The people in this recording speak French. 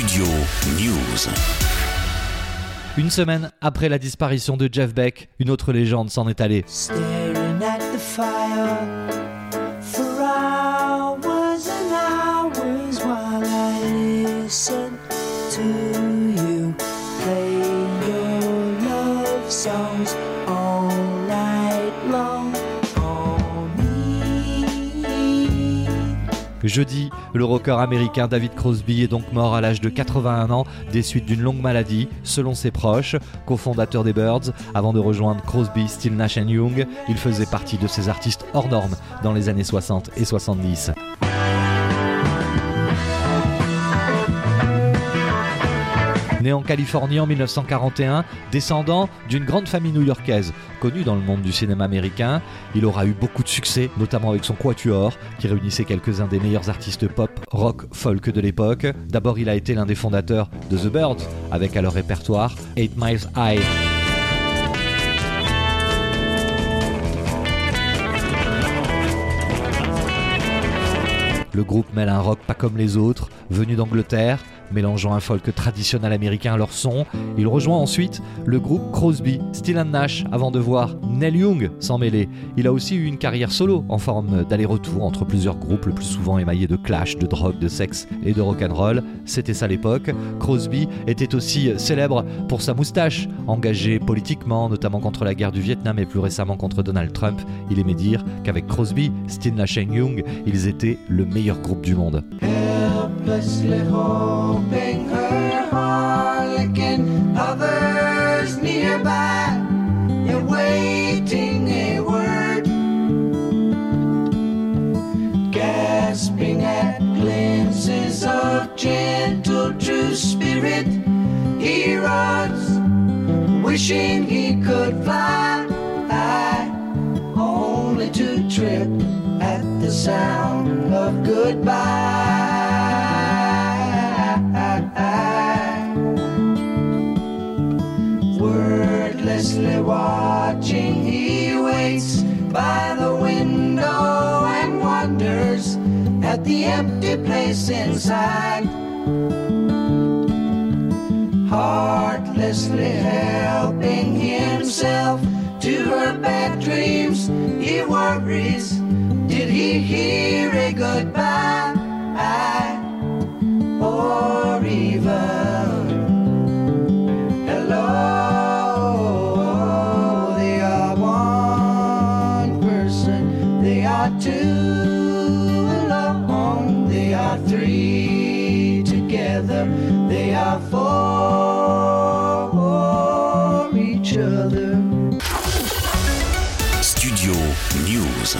Studio News. Une semaine après la disparition de Jeff Beck, une autre légende s'en est allée. Staring Jeudi, le rocker américain David Crosby est donc mort à l'âge de 81 ans des suites d'une longue maladie, selon ses proches. Cofondateur des Birds, avant de rejoindre Crosby, Still Nash Young, il faisait partie de ces artistes hors normes dans les années 60 et 70. Né en Californie en 1941, descendant d'une grande famille new-yorkaise, connue dans le monde du cinéma américain, il aura eu beaucoup de succès, notamment avec son quatuor, qui réunissait quelques-uns des meilleurs artistes pop, rock, folk de l'époque. D'abord, il a été l'un des fondateurs de The Birds, avec à leur répertoire 8 Miles High. Le groupe mêle un rock pas comme les autres, venu d'Angleterre, mélangeant un folk traditionnel américain à leur son. Il rejoint ensuite le groupe Crosby, Still Nash, avant de voir Neil Young s'en mêler. Il a aussi eu une carrière solo en forme d'aller-retour entre plusieurs groupes, le plus souvent émaillés de clash, de drogue, de sexe et de rock'n'roll. C'était ça l'époque. Crosby était aussi célèbre pour sa moustache, engagé politiquement, notamment contre la guerre du Vietnam et plus récemment contre Donald Trump. Il aimait dire qu'avec Crosby, Still Nash et Young, ils étaient le meilleur groupe du monde. Helplessly hoping her harlequin hovers nearby, awaiting a word, gasping at glimpses of gentle true spirit. He runs, wishing he could fly, only to trip at the sound of goodbye. Wordlessly watching, he waits by the window and wonders at the empty place inside. Heartlessly helping himself to her bad dreams, he worries. Did he hear a goodbye? Are two alone, they are three together, they are for each other. Studio News.